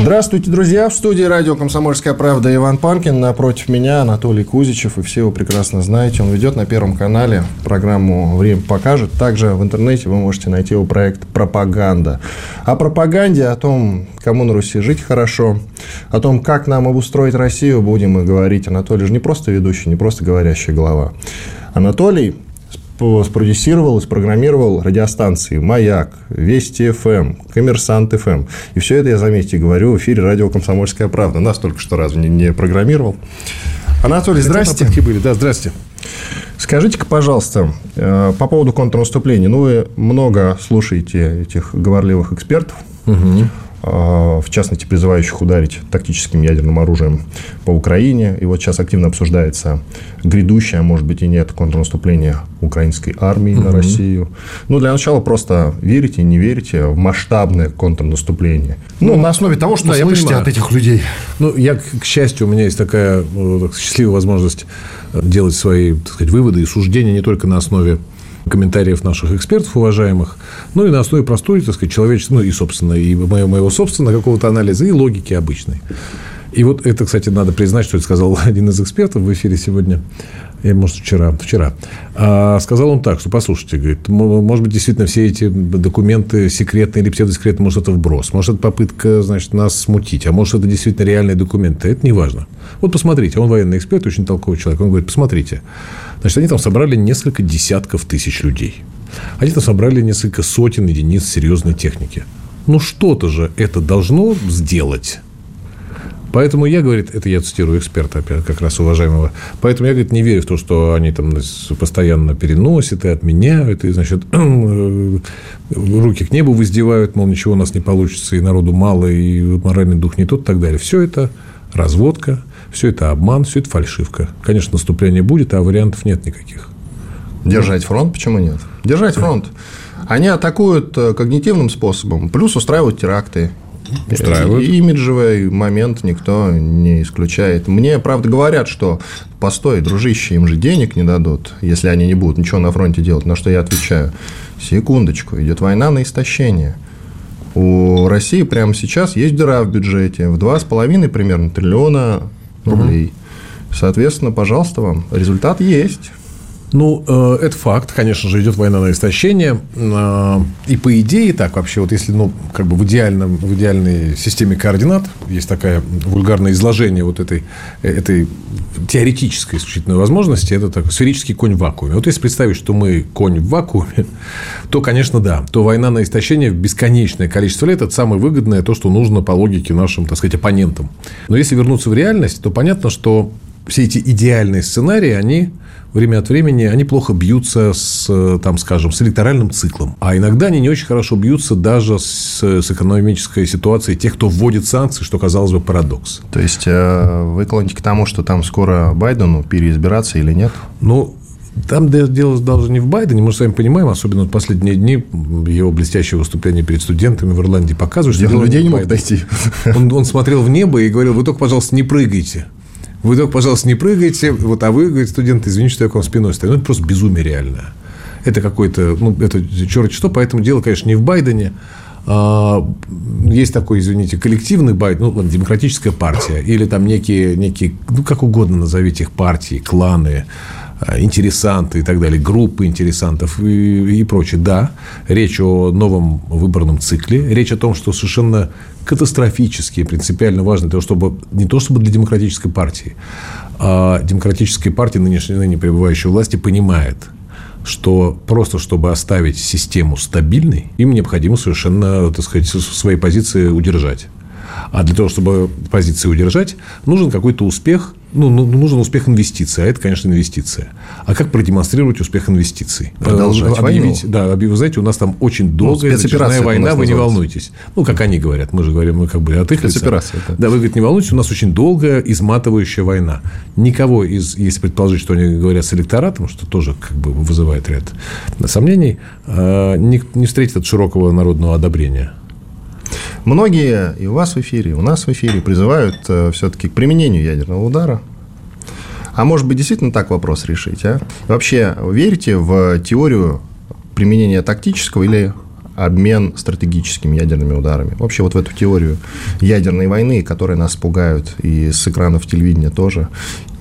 Здравствуйте, друзья! В студии радио «Комсомольская правда» Иван Панкин. Напротив меня Анатолий Кузичев, и все его прекрасно знаете. Он ведет на Первом канале программу «Время покажет». Также в интернете вы можете найти его проект «Пропаганда». О пропаганде, о том, кому на Руси жить хорошо, о том, как нам обустроить Россию, будем и говорить. Анатолий же не просто ведущий, не просто говорящая голова. Анатолий спродюсировал и спрограммировал радиостанции «Маяк», «Вести ФМ», «Коммерсант ФМ». И все это я, заметьте, говорю в эфире радио «Комсомольская правда». Нас только что разве не, не программировал? Анатолий, здрасте. были, да, здрасте. Скажите-ка, пожалуйста, э, по поводу контрнаступления. Ну, вы много слушаете этих говорливых экспертов. Угу. А, в частности, призывающих ударить тактическим ядерным оружием по Украине. И вот сейчас активно обсуждается грядущее, а может быть и нет, контрнаступление украинской армии угу. на Россию. Ну, для начала просто верите, не верите в масштабное контрнаступление. Ну, ну на основе того, что да, слышите от этих людей. Ну, я, к счастью, у меня есть такая ну, счастливая возможность делать свои, так сказать, выводы и суждения не только на основе комментариев наших экспертов уважаемых, ну и на основе простой, так сказать, человеческой, ну и, собственно, и моего, моего собственного какого-то анализа, и логики обычной. И вот это, кстати, надо признать, что это сказал один из экспертов в эфире сегодня, или, может, вчера, вчера. А сказал он так, что, послушайте, говорит, может быть, действительно все эти документы секретные или псевдосекретные, может, это вброс, может, это попытка, значит, нас смутить, а может, это действительно реальные документы. Это не важно. Вот посмотрите, он военный эксперт, очень толковый человек. Он говорит, посмотрите. Значит, они там собрали несколько десятков тысяч людей. Они там собрали несколько сотен единиц серьезной техники. Ну, что-то же это должно сделать. Поэтому я, говорит, это я цитирую эксперта, как раз уважаемого, поэтому я, говорит, не верю в то, что они там постоянно переносят и отменяют, и, значит, руки к небу воздевают, мол, ничего у нас не получится, и народу мало, и моральный дух не тот, и так далее. Все это разводка, все это обман, все это фальшивка. Конечно, наступление будет, а вариантов нет никаких. Держать фронт? Почему нет? Держать фронт. Они атакуют э, когнитивным способом, плюс устраивают теракты. Устраивают. И имиджевый момент никто не исключает. Мне, правда, говорят, что постой, дружище, им же денег не дадут, если они не будут ничего на фронте делать. На что я отвечаю, секундочку, идет война на истощение. У России прямо сейчас есть дыра в бюджете в 2,5 примерно триллиона рублей. Угу. Соответственно, пожалуйста вам, результат есть. Ну, э, это факт. Конечно же, идет война на истощение. Э, и по идее так вообще, вот если, ну, как бы в, идеальном, в идеальной системе координат есть такое вульгарное изложение вот этой, этой теоретической исключительной возможности, это такой сферический конь в вакууме. Вот если представить, что мы конь в вакууме, то, конечно, да, то война на истощение в бесконечное количество лет – это самое выгодное, то, что нужно по логике нашим, так сказать, оппонентам. Но если вернуться в реальность, то понятно, что все эти идеальные сценарии, они время от времени, они плохо бьются с, там, скажем, с электоральным циклом. А иногда они не очень хорошо бьются даже с, с экономической ситуацией тех, кто вводит санкции, что, казалось бы, парадокс. То есть, э, вы клоните к тому, что там скоро Байдену переизбираться или нет? Ну, там дело даже не в Байдене, мы же с вами понимаем, особенно в последние дни его блестящее выступление перед студентами в Ирландии показывает, что дело людей не мог дойти. Он, он смотрел в небо и говорил, вы только, пожалуйста, не прыгайте. Вы только, пожалуйста, не прыгайте. Вот, а вы, говорит, студент, извините, что я к вам спиной стою. Ну, это просто безумие реальное. Это какой-то, ну, это черт что. Поэтому дело, конечно, не в Байдене. А, есть такой, извините, коллективный Байден, ну, демократическая партия, или там некие, некие, ну, как угодно назовите их партии, кланы, интересанты и так далее, группы интересантов и, и прочее. Да, речь о новом выборном цикле, речь о том, что совершенно катастрофически, принципиально важно, того, чтобы, не то чтобы для демократической партии, а демократическая партия, нынешней, ныне пребывающей власти, понимает, что просто чтобы оставить систему стабильной, им необходимо совершенно, так сказать, свои позиции удержать. А для того, чтобы позиции удержать, нужен какой-то успех ну, ну, нужен успех инвестиций, а это, конечно, инвестиция. А как продемонстрировать успех инвестиций? Продолжать объявить, войну. Да, вы знаете, у нас там очень ну, долгая ну, война, вы не волнуйтесь. Ну, как они говорят, мы же говорим, мы как бы от их лица. Да. да, вы говорите, не волнуйтесь, у нас очень долгая, изматывающая война. Никого из, если предположить, что они говорят с электоратом, что тоже как бы вызывает ряд сомнений, а, не, не встретит от широкого народного одобрения. Многие и у вас в эфире, и у нас в эфире призывают э, все-таки к применению ядерного удара. А может быть, действительно так вопрос решить, а? Вообще, верите в теорию применения тактического или обмен стратегическими ядерными ударами. Вообще вот в эту теорию ядерной войны, которые нас пугают и с экранов телевидения тоже,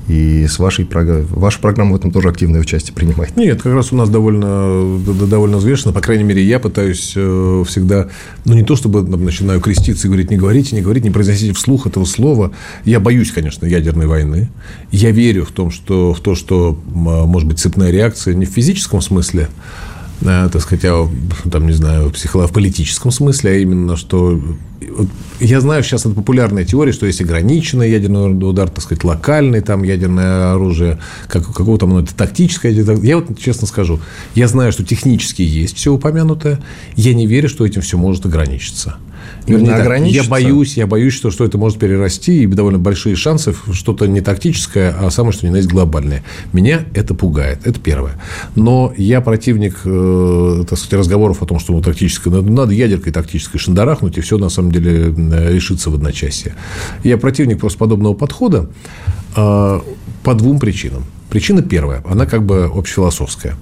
и с вашей программой. Ваша программа в этом тоже активное участие принимает. Нет, как раз у нас довольно, довольно взвешенно. По крайней мере, я пытаюсь э, всегда, ну, не то чтобы начинаю креститься и говорить, не говорите, не говорите, не произносите вслух этого слова. Я боюсь, конечно, ядерной войны. Я верю в, том, что, в то, что может быть цепная реакция не в физическом смысле, так сказать, а, там, не знаю, психолог в политическом смысле, а именно, что я знаю, сейчас это популярная теория, что есть ограниченный ядерный удар, так сказать, локальный там ядерное оружие, как, какого там, ну, это тактическое. Я вот честно скажу, я знаю, что технически есть все упомянутое, я не верю, что этим все может ограничиться. Вернее, так, я боюсь, я боюсь, что, что это может перерасти, и довольно большие шансы что-то не тактическое, а самое что ни на есть глобальное. Меня это пугает. Это первое. Но я противник э, так сказать, разговоров о том, что ну, тактическое, надо, ядеркой тактической шандарахнуть, и все на самом деле э, решится в одночасье. Я противник просто подобного подхода э, по двум причинам. Причина первая, она как бы общефилософская.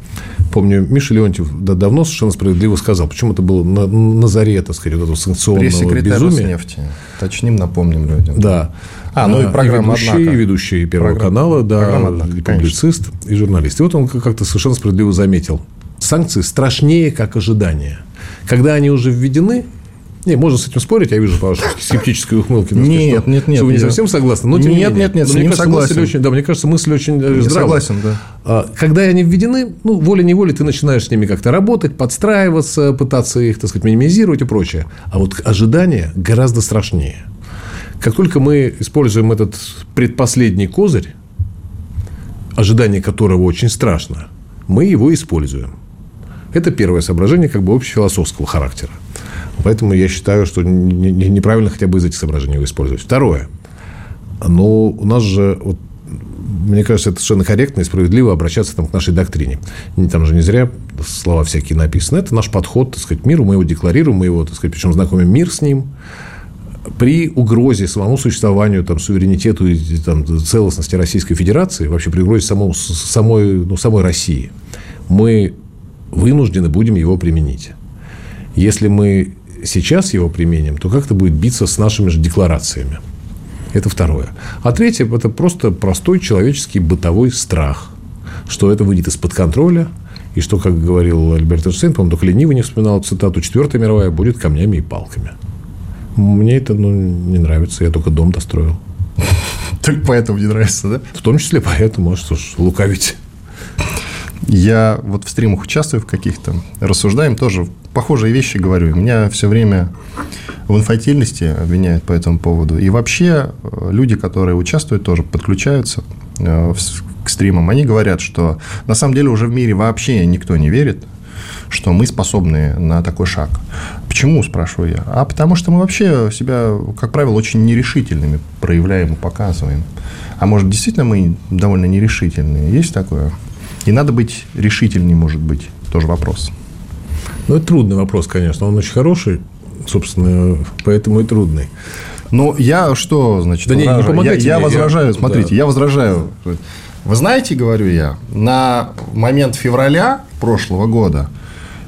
Помню, Миша Леонтьев давно совершенно справедливо сказал, почему это было на, на заре, так сказать, вот этого санкционного безумия. нефти. Точним, напомним людям. Да. А, ну и программа и ведущий, «Однако». ведущий Первого программа, канала, да, «Однако», и публицист, конечно. и журналист. И вот он как-то совершенно справедливо заметил. Санкции страшнее, как ожидания. Когда они уже введены, не, можно с этим спорить, я вижу по вашей скептической ухмылке. Нет, нет, нет. Вы не совсем согласны, но тем нет, нет, нет, с ним согласен. Очень, да, мне кажется, мысль очень э, здравая. Согласен, да. А, когда они введены, ну, волей-неволей ты начинаешь с ними как-то работать, подстраиваться, пытаться их, так сказать, минимизировать и прочее. А вот ожидания гораздо страшнее. Как только мы используем этот предпоследний козырь, ожидание которого очень страшно, мы его используем. Это первое соображение как бы общефилософского характера. Поэтому я считаю, что неправильно хотя бы из этих соображений его использовать. Второе. Но у нас же, вот, мне кажется, это совершенно корректно и справедливо обращаться там, к нашей доктрине. Там же не зря слова всякие написаны. Это наш подход так сказать, к миру. Мы его декларируем, мы его, так сказать, причем знакомим мир с ним. При угрозе самому существованию, там, суверенитету и там, целостности Российской Федерации, вообще при угрозе самому, самой, ну, самой России, мы вынуждены будем его применить. Если мы сейчас его применим, то как-то будет биться с нашими же декларациями. Это второе. А третье – это просто простой человеческий бытовой страх, что это выйдет из-под контроля, и что, как говорил Альберт Эйнштейн, по-моему, только ленивый не вспоминал цитату, четвертая мировая будет камнями и палками. Мне это ну, не нравится, я только дом достроил. Только поэтому не нравится, да? В том числе поэтому, что ж, лукавить. Я вот в стримах участвую в каких-то, рассуждаем тоже похожие вещи говорю. Меня все время в инфантильности обвиняют по этому поводу. И вообще э, люди, которые участвуют, тоже подключаются э, к стримам. Они говорят, что на самом деле уже в мире вообще никто не верит, что мы способны на такой шаг. Почему, спрашиваю я? А потому что мы вообще себя, как правило, очень нерешительными проявляем и показываем. А может, действительно мы довольно нерешительные? Есть такое? И надо быть решительнее, может быть. Тоже вопрос. Ну, это трудный вопрос, конечно. Он очень хороший, собственно, поэтому и трудный. Ну, я что, значит, да возражаю? не, не помогайте я, я возражаю, смотрите, да. я возражаю. Вы знаете, говорю я, на момент февраля прошлого года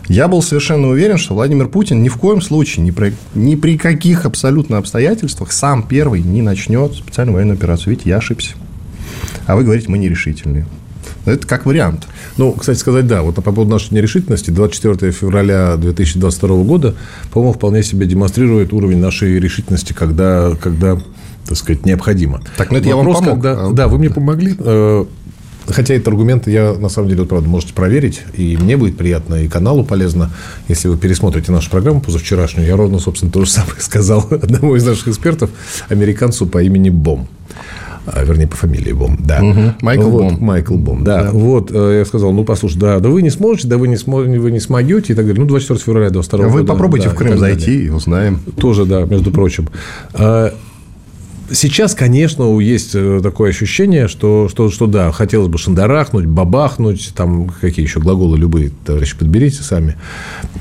я был совершенно уверен, что Владимир Путин ни в коем случае, ни при, ни при каких абсолютно обстоятельствах сам первый не начнет специальную военную операцию. Видите, я ошибся. А вы говорите, мы нерешительные. Это как вариант. Ну, кстати сказать, да, вот по поводу нашей нерешительности, 24 февраля 2022 года, по-моему, вполне себе демонстрирует уровень нашей решительности, когда, когда так сказать, необходимо. Так, ну это Вопрос, я вам помог. Когда, да, вы мне помогли. Э, хотя это аргументы я, на самом деле, вот, правда, можете проверить, и мне будет приятно, и каналу полезно, если вы пересмотрите нашу программу позавчерашнюю. Я ровно, собственно, то же самое сказал одному из наших экспертов, американцу по имени Бом. А, вернее, по фамилии Бом, да. Угу. Майкл вот, Бом. Майкл Бом, да. Да. Вот, э, я сказал, ну, послушай, да, да вы не сможете, да вы не, сможете, вы не смогете, и так далее. Ну, 24 февраля 22 Вы года. попробуйте да, в и Крым далее. зайти и узнаем. Тоже, да, между прочим. А, Сейчас, конечно, есть э, такое ощущение, что, что, что да, хотелось бы шандарахнуть, бабахнуть, там какие еще глаголы любые, товарищи, подберите сами.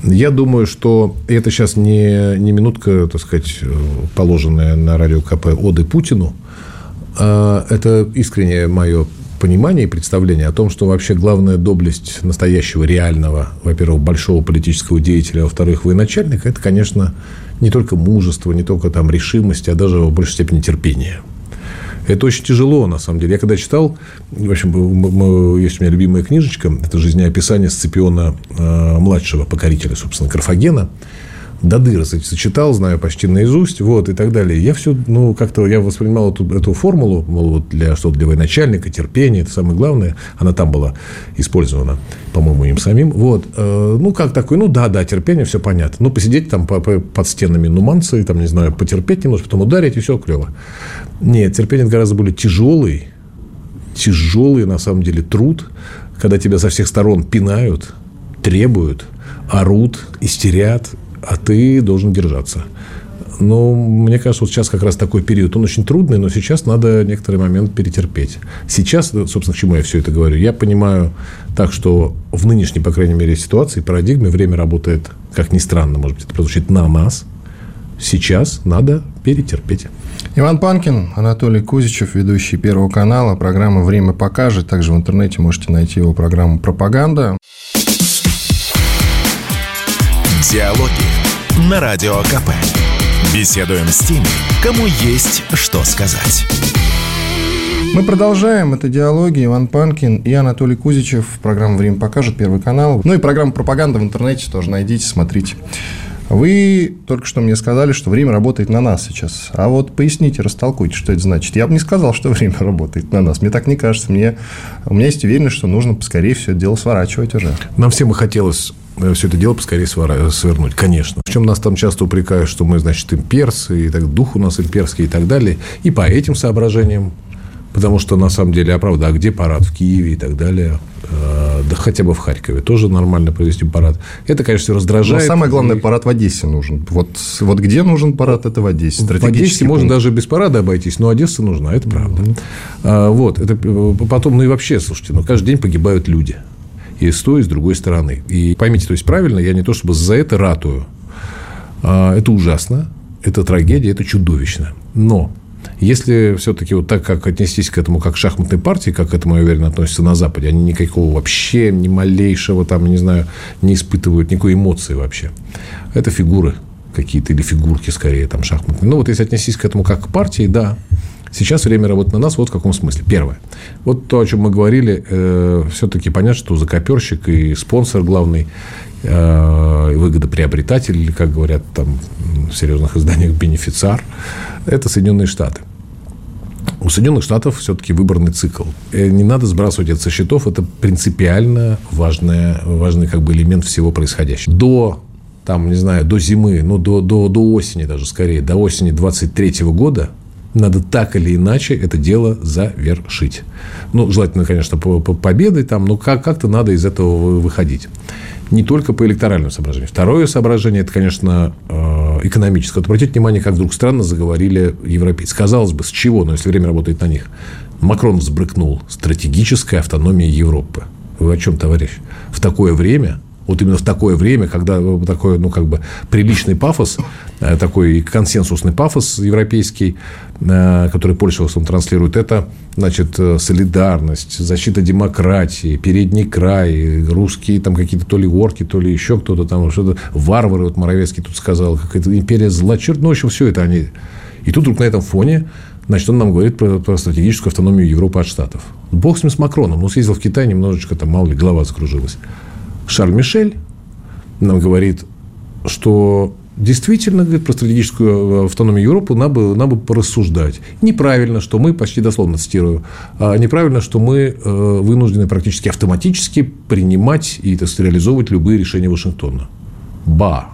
Я думаю, что это сейчас не, не минутка, так сказать, э, положенная на радио КП оды Путину, а это искреннее мое понимание и представление о том, что вообще главная доблесть настоящего, реального, во-первых, большого политического деятеля, а во-вторых, военачальника, это, конечно, не только мужество, не только там решимость, а даже в большей степени терпение. Это очень тяжело, на самом деле. Я когда читал, в общем, есть у меня любимая книжечка, это жизнеописание Сципиона э, младшего покорителя, собственно, Карфагена. До дыр сочетал, знаю почти наизусть, вот, и так далее. Я все, ну, как-то я воспринимал эту, эту формулу, мол, вот для что для военачальника, терпение, это самое главное. Она там была использована, по-моему, им самим. Вот, э, ну, как такой, ну, да, да, терпение, все понятно. Ну, посидеть там по- по- под стенами нуманции, там, не знаю, потерпеть немножко, потом ударить, и все клево. Нет, терпение гораздо более тяжелый, тяжелый, на самом деле, труд, когда тебя со всех сторон пинают, требуют, орут, истерят, а ты должен держаться. Но мне кажется, вот сейчас как раз такой период. Он очень трудный, но сейчас надо некоторый момент перетерпеть. Сейчас, э, собственно, к чему я все это говорю? Я понимаю так, что в нынешней, по крайней мере, ситуации, парадигме время работает, как ни странно, может быть, это прозвучит на нас. Сейчас надо перетерпеть. Иван Панкин, Анатолий Кузичев, ведущий Первого канала. Программа «Время покажет». Также в интернете можете найти его программу «Пропаганда». Диалоги на Радио КП. Беседуем с теми, кому есть что сказать. Мы продолжаем. Это диалоги. Иван Панкин и Анатолий Кузичев. Программа «Время покажет», Первый канал. Ну и программа «Пропаганда» в интернете тоже найдите, смотрите. Вы только что мне сказали, что время работает на нас сейчас. А вот поясните, растолкуйте, что это значит. Я бы не сказал, что время работает на нас. Мне так не кажется. Мне, у меня есть уверенность, что нужно поскорее все это дело сворачивать уже. Нам всем и хотелось все это дело поскорее свернуть, конечно. В чем нас там часто упрекают, что мы, значит, имперцы, и так, дух у нас имперский и так далее. И по этим соображениям, потому что, на самом деле, а правда, а где парад в Киеве и так далее? Э, Да хотя бы в Харькове тоже нормально провести парад. Это, конечно, все Но раздражает. самое главное, И парад в Одессе нужен. Вот, вот где нужен парад, это в Одессе. В Одессе Стратегический можно пункт. даже без парада обойтись, но Одесса нужна, это правда. А, вот, это э, потом, ну и вообще, слушайте, ну каждый день погибают люди. И с той, и с другой стороны. И поймите, то есть правильно, я не то чтобы за это ратую. А, это ужасно, это трагедия, это чудовищно. Но если все-таки вот так, как отнестись к этому, как к шахматной партии, как к этому, я уверен, относятся на Западе, они никакого вообще, ни малейшего, там, не знаю, не испытывают никакой эмоции вообще. Это фигуры какие-то, или фигурки скорее, там, шахматные. Ну, вот если отнестись к этому как к партии, да, Сейчас время работы на нас вот в каком смысле. Первое. Вот то, о чем мы говорили, э, все-таки понятно, что закоперщик и спонсор главный, э, выгодоприобретатель, или, как говорят там в серьезных изданиях, бенефициар, это Соединенные Штаты. У Соединенных Штатов все-таки выборный цикл. Э, Не надо сбрасывать это со счетов. Это принципиально важная, важный как бы элемент всего происходящего. До там, не знаю, до зимы, ну, до, до, до осени даже скорее, до осени 23 года надо так или иначе это дело завершить. Ну, желательно, конечно, по, по победой там, но как, как-то надо из этого вы- выходить. Не только по электоральным соображениям. Второе соображение, это, конечно, э, экономическое. Вот обратите внимание, как вдруг странно заговорили европейцы. Казалось бы, с чего, но если время работает на них. Макрон взбрыкнул. Стратегическая автономия Европы. Вы о чем, товарищ? В такое время вот именно в такое время, когда э, такой, ну, как бы приличный пафос, э, такой консенсусный пафос европейский, э, который пользовался транслирует, это, значит, солидарность, защита демократии, передний край, русские там какие-то то ли орки, то ли еще кто-то там, что-то, варвары, вот Моровецкий тут сказал, какая-то империя зла, черт, ну, в общем, все это они. И тут вдруг на этом фоне Значит, он нам говорит про, про стратегическую автономию Европы от Штатов. Бог с ним, с Макроном. Ну, съездил в Китай, немножечко там, мало ли, голова закружилась. Шарль Мишель нам говорит, что действительно говорит, про стратегическую автономию Европы надо бы, надо бы порассуждать. Неправильно, что мы, почти дословно цитирую, а неправильно, что мы э, вынуждены практически автоматически принимать и так сказать, реализовывать любые решения Вашингтона. Ба!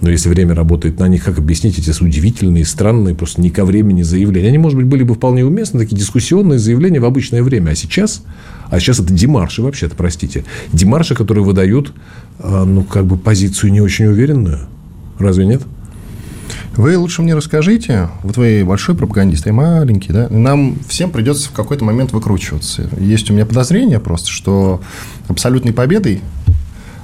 Но если время работает на них, как объяснить эти удивительные, странные, просто не ко времени заявления? Они, может быть, были бы вполне уместны, такие дискуссионные заявления в обычное время. А сейчас, а сейчас это демарши вообще-то, простите. Демарши, которые выдают, а, ну, как бы позицию не очень уверенную. Разве нет? Вы лучше мне расскажите, вот вы большой пропагандист, я маленький, да, нам всем придется в какой-то момент выкручиваться. Есть у меня подозрение просто, что абсолютной победой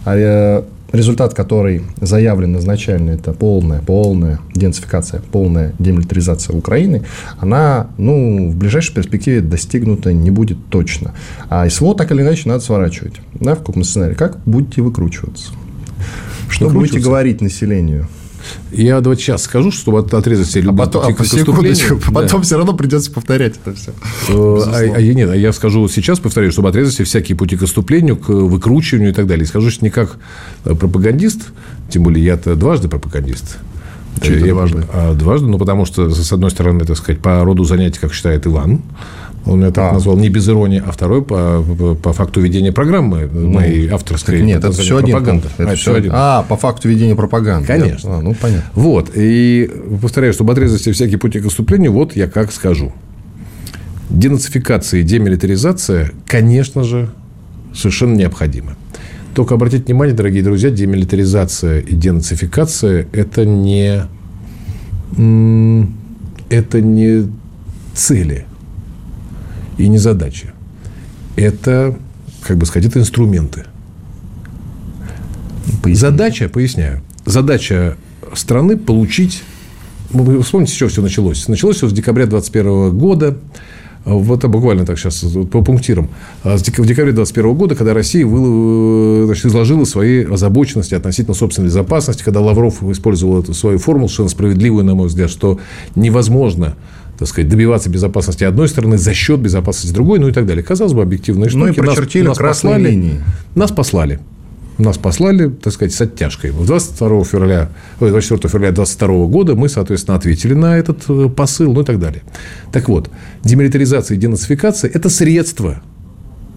а, результат который заявлен изначально, это полная, полная денацификация, полная демилитаризация Украины, она, ну, в ближайшей перспективе достигнута не будет точно. А СВО так или иначе надо сворачивать. Да, в каком сценарии? Как будете выкручиваться? Что будете говорить населению? Я вот сейчас скажу, чтобы отрезать все любые а потом, пути а, секундочку, потом да. все равно придется повторять это все. Э, а, а, нет, а я скажу сейчас, повторю, чтобы отрезать все всякие пути к отступлению, к выкручиванию и так далее. И скажу не как э, пропагандист, тем более я-то дважды пропагандист. Что это дважды? А, дважды, ну, потому что, с одной стороны, так сказать, по роду занятий, как считает Иван, он меня так а. назвал не без иронии, а второй по, по, факту ведения программы ну, моей авторской. Нет, это, это все один пункт. Это а, все один. А, по факту ведения пропаганды. Конечно. А, ну, понятно. Вот. И повторяю, чтобы отрезать все всякие пути к отступлению, вот я как скажу. Денацификация и демилитаризация, конечно же, совершенно необходимы. Только обратите внимание, дорогие друзья, демилитаризация и денацификация – это не, это не цели – и не задачи. Это, как бы сказать, это инструменты. Поясни. Задача, поясняю, задача страны получить... Вы вспомните, с чего все началось? Началось все с декабря 2021 года. Вот это буквально так сейчас по пунктирам. В декабре 2021 года, когда Россия значит, изложила свои озабоченности относительно собственной безопасности, когда Лавров использовал эту свою формулу, совершенно справедливую, на мой взгляд, что невозможно так сказать, добиваться безопасности одной стороны за счет безопасности другой, ну и так далее. Казалось бы, объективные штуки. Ну и прочертили нас, нас послали, линии. Нас послали. Нас послали, так сказать, с оттяжкой. 22 февраля, 24 февраля 22 года мы, соответственно, ответили на этот э, посыл, ну и так далее. Так вот, демилитаризация и денацификация – это средство,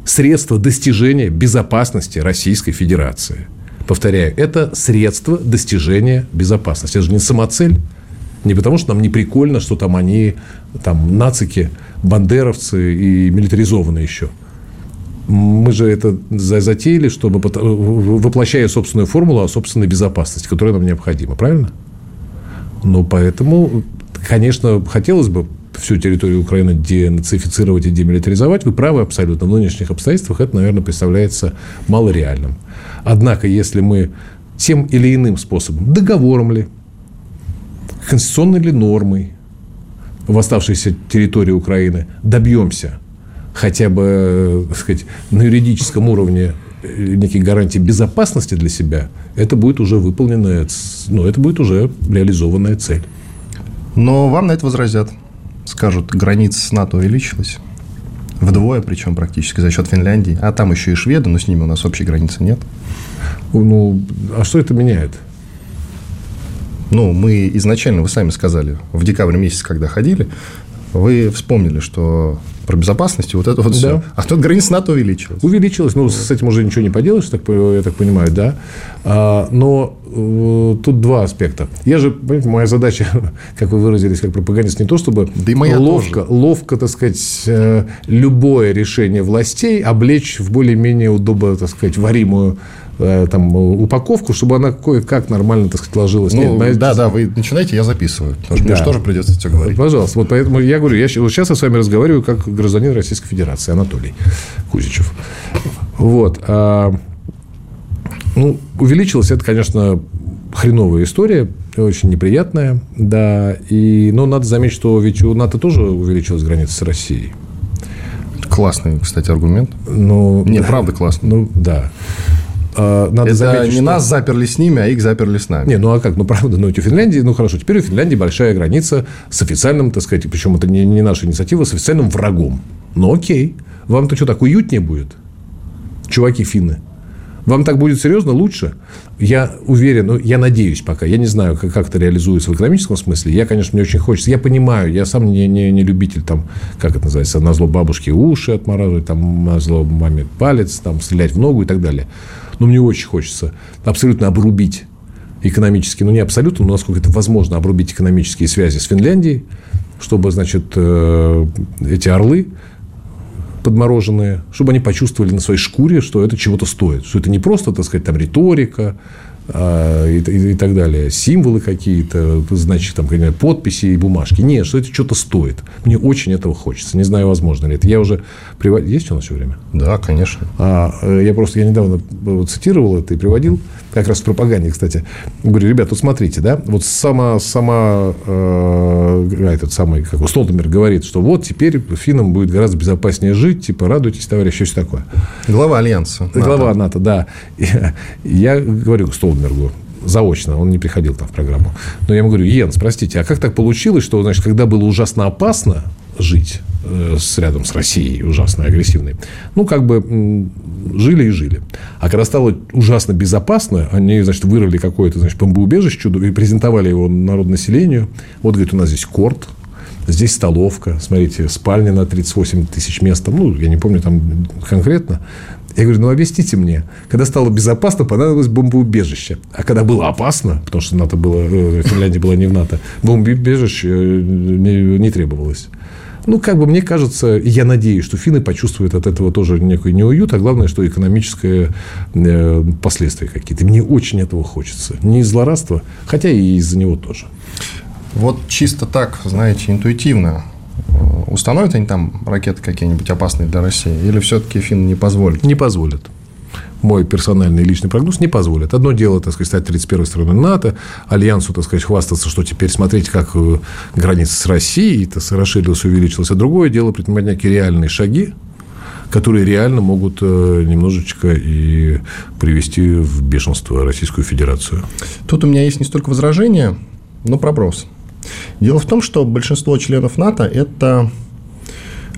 средство достижения безопасности Российской Федерации. Повторяю, это средство достижения безопасности. Это же не самоцель. Не потому, что нам не прикольно, что там они, там, нацики, бандеровцы и милитаризованные еще. Мы же это затеяли, чтобы, воплощая собственную формулу о собственной безопасности, которая нам необходима. Правильно? Ну, поэтому, конечно, хотелось бы всю территорию Украины денацифицировать и демилитаризовать. Вы правы абсолютно. В нынешних обстоятельствах это, наверное, представляется малореальным. Однако, если мы тем или иным способом, договором ли, конституционной ли нормой в оставшейся территории Украины добьемся хотя бы, так сказать, на юридическом уровне э, неких гарантий безопасности для себя, это будет уже выполненная, ну, это будет уже реализованная цель. Но вам на это возразят. Скажут, граница с НАТО увеличилась. Вдвое, причем практически за счет Финляндии. А там еще и шведы, но с ними у нас общей границы нет. Ну, а что это меняет? Ну, мы изначально, вы сами сказали, в декабре месяце, когда ходили, вы вспомнили, что про безопасность и вот это вот да. все. А тут граница НАТО увеличилась. Увеличилась. Ну, с этим уже ничего не поделаешь, так, я так понимаю, да. А, но э, тут два аспекта. Я же, понимаете, моя задача, как вы выразились, как пропагандист, не то, чтобы да и моя ловко, тоже. ловко, так сказать, э, любое решение властей облечь в более-менее удобно, так сказать, варимую Э, там, упаковку, чтобы она кое-как нормально, так сказать, ложилась. Ну, Нет, да, да, вы начинаете, я записываю. Потому что да. мне же тоже придется все говорить. Пожалуйста. Вот поэтому я говорю, я сейчас я с вами разговариваю как гражданин Российской Федерации, Анатолий Кузичев. Вот. А, ну, увеличилось это, конечно, хреновая история, очень неприятная, да. И, но надо заметить, что ведь у НАТО тоже увеличилась граница с Россией. Классный, кстати, аргумент. Ну, Нет, правда классный. Ну, да. А, надо это заметить, не что... нас заперли с ними, а их заперли с нами. Не, ну а как? Ну, правда, ну, у Финляндии, ну, хорошо, теперь у Финляндии большая граница с официальным, так сказать, причем это не, не наша инициатива, с официальным врагом. Ну, окей. Вам-то что, так уютнее будет? Чуваки финны. Вам так будет серьезно лучше? Я уверен, ну, я надеюсь пока. Я не знаю, как, как это реализуется в экономическом смысле. Я, конечно, мне очень хочется. Я понимаю, я сам не, не, не любитель, там, как это называется, на зло бабушке уши отмораживать, там, на зло маме палец, там, стрелять в ногу и так далее. Но мне очень хочется абсолютно обрубить экономически, ну не абсолютно, но насколько это возможно, обрубить экономические связи с Финляндией, чтобы, значит, э, эти орлы подмороженные, чтобы они почувствовали на своей шкуре, что это чего-то стоит. Что это не просто, так сказать, там риторика, и, и, и так далее, символы какие-то, значит, там, например, подписи и бумажки. Нет, что это что-то стоит. Мне очень этого хочется. Не знаю, возможно ли это. Я уже приводил... Есть у нас все время? Да, конечно. А, э, я просто, я недавно цитировал это и приводил, как раз в пропаганде, кстати. Говорю, ребят, вот смотрите, да, вот сама, сама э, этот самый, как Столтенберг говорит, что вот теперь финнам будет гораздо безопаснее жить, типа, радуйтесь, товарищи, все такое. Глава Альянса. Глава НАТО, НАТО да. Я, я говорю Столтенбергу, Голдбергу заочно, он не приходил там в программу. Но я ему говорю, Йенс, простите, а как так получилось, что, значит, когда было ужасно опасно жить э, с, рядом с Россией, ужасно агрессивной, ну, как бы жили и жили. А когда стало ужасно безопасно, они, значит, вырыли какое-то, значит, бомбоубежище чудо и презентовали его народонаселению. Вот, говорит, у нас здесь корт, здесь столовка, смотрите, спальня на 38 тысяч мест, ну, я не помню там конкретно. Я говорю, ну, объясните мне, когда стало безопасно, понадобилось бомбоубежище. А когда было опасно, потому что НАТО было, э, Финляндия была не в НАТО, бомбоубежище э, не, не требовалось. Ну, как бы мне кажется, я надеюсь, что финны почувствуют от этого тоже некий неуют, а главное, что экономическое э, последствия какие-то. Мне очень этого хочется. Не из злорадства, хотя и из-за него тоже. Вот чисто так, знаете, интуитивно установят они там ракеты какие-нибудь опасные для России? Или все-таки финны не позволят? Не позволят. Мой персональный личный прогноз не позволит. Одно дело, так сказать, стать 31-й страной НАТО, Альянсу, так сказать, хвастаться, что теперь смотрите, как э, граница с Россией так, расширилась, увеличилась. А другое дело предпринимать некие реальные шаги, которые реально могут э, немножечко и привести в бешенство Российскую Федерацию. Тут у меня есть не столько возражения, но проброс. Дело в том, что большинство членов НАТО – это,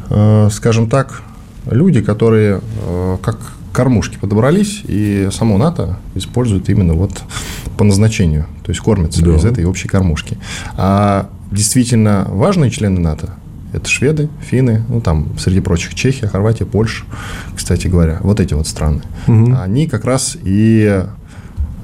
э, скажем так, люди, которые э, как кормушки подобрались, и само НАТО использует именно вот по назначению, то есть кормятся да. из этой общей кормушки. А действительно важные члены НАТО это шведы, финны, ну там среди прочих Чехия, Хорватия, Польша, кстати говоря, вот эти вот страны. Угу. Они как раз и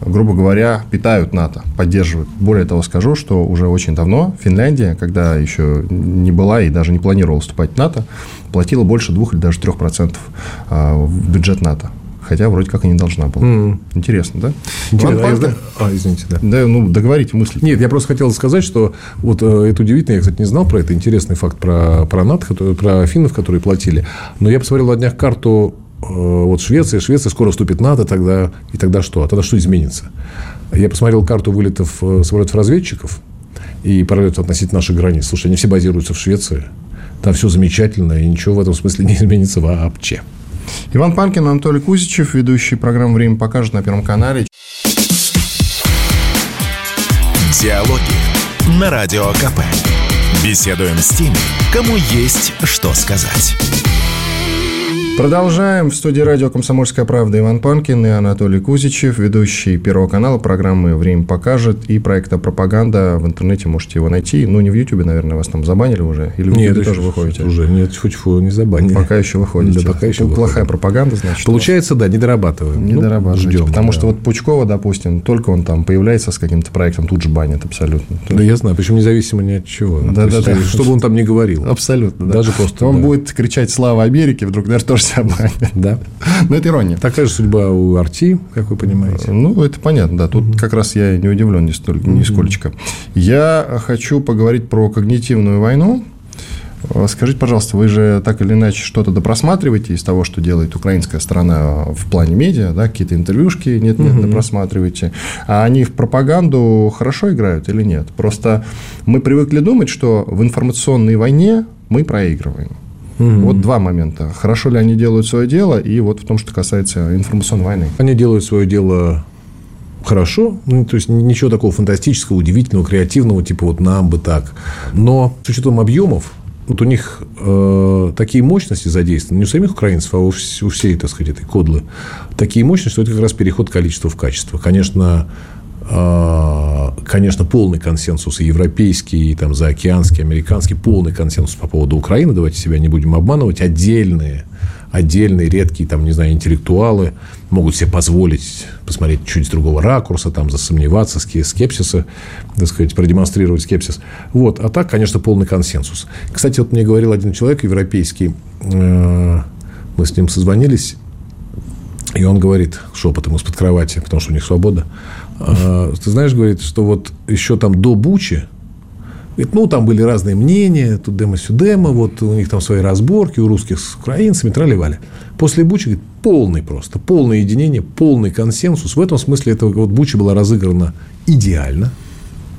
грубо говоря, питают НАТО, поддерживают. Более того, скажу, что уже очень давно Финляндия, когда еще не была и даже не планировала вступать в НАТО, платила больше двух или даже трех процентов а, в бюджет НАТО. Хотя вроде как и не должна была. Mm. Интересно, да? Интересно. Иван Панкин... А, извините, да. Да, ну, договорите мысли. Нет, я просто хотел сказать, что вот э, это удивительно, я, кстати, не знал про это, интересный факт про, про НАТО, про финнов, которые платили. Но я посмотрел на днях карту вот Швеция, Швеция скоро вступит НАТО, тогда, и тогда что? А тогда что изменится? Я посмотрел карту вылетов э, самолетов-разведчиков и пролетов относительно наших границ. Слушай, они все базируются в Швеции. Там все замечательно, и ничего в этом смысле не изменится вообще. Иван Панкин, Анатолий Кузичев, ведущий программы «Время покажет» на Первом канале. Диалоги на Радио КП. Беседуем с теми, кому есть что сказать. Продолжаем. В студии радио «Комсомольская правда» Иван Панкин и Анатолий Кузичев, ведущий Первого канала программы «Время покажет» и проекта «Пропаганда». В интернете можете его найти. Ну, не в Ютубе, наверное, вас там забанили уже. Или в Ютубе тоже выходите? Уже нет, тьфу-тьфу, не забанили. Пока еще выходите. Да, пока еще Плохая пропаганда, значит. Получается, да, не дорабатываем. Не ну, дорабатываем. Ждем. Потому да. что вот Пучкова, допустим, только он там появляется с каким-то проектом, тут же банят абсолютно. Да, я знаю, причем независимо ни от чего. Да, да, да. Чтобы он там не говорил. Абсолютно, Даже просто. Он будет кричать «Слава Америке», вдруг, наверное, тоже себя банят. Да. Но это ирония. Такая же судьба у Арти, как вы понимаете. Ну, это понятно, да. Тут как раз я не удивлен нисколько. Я хочу поговорить про когнитивную войну. Скажите, пожалуйста, вы же так или иначе что-то допросматриваете из того, что делает украинская сторона в плане медиа, да, какие-то интервьюшки нет-нет, угу. допросматриваете. А они в пропаганду хорошо играют или нет? Просто мы привыкли думать, что в информационной войне мы проигрываем. Угу. Вот два момента. Хорошо ли они делают свое дело, и вот в том, что касается информационной войны. Они делают свое дело хорошо, ну, то есть ничего такого фантастического, удивительного, креативного, типа вот нам бы так. Но с учетом объемов, вот у них э, такие мощности задействованы, не у самих украинцев, а у, у всей, так сказать, этой кодлы, такие мощности, что это как раз переход количества в качество. Конечно, конечно, полный консенсус и европейский, и там, заокеанский, американский, полный консенсус по поводу Украины, давайте себя не будем обманывать, отдельные отдельные, редкие, там, не знаю, интеллектуалы могут себе позволить посмотреть чуть с другого ракурса, там, засомневаться, скепсиса, так сказать, продемонстрировать скепсис. Вот. А так, конечно, полный консенсус. Кстати, вот мне говорил один человек европейский, э, мы с ним созвонились, и он говорит шепотом из-под кровати, потому что у них свобода. «А, ты знаешь, говорит, что вот еще там до Бучи, Говорит, ну, там были разные мнения, тут демо-сюдемо, вот у них там свои разборки, у русских с украинцами, трали-вали. После Бучи, говорит, полный просто, полное единение, полный консенсус. В этом смысле это вот Буча была разыграна идеально.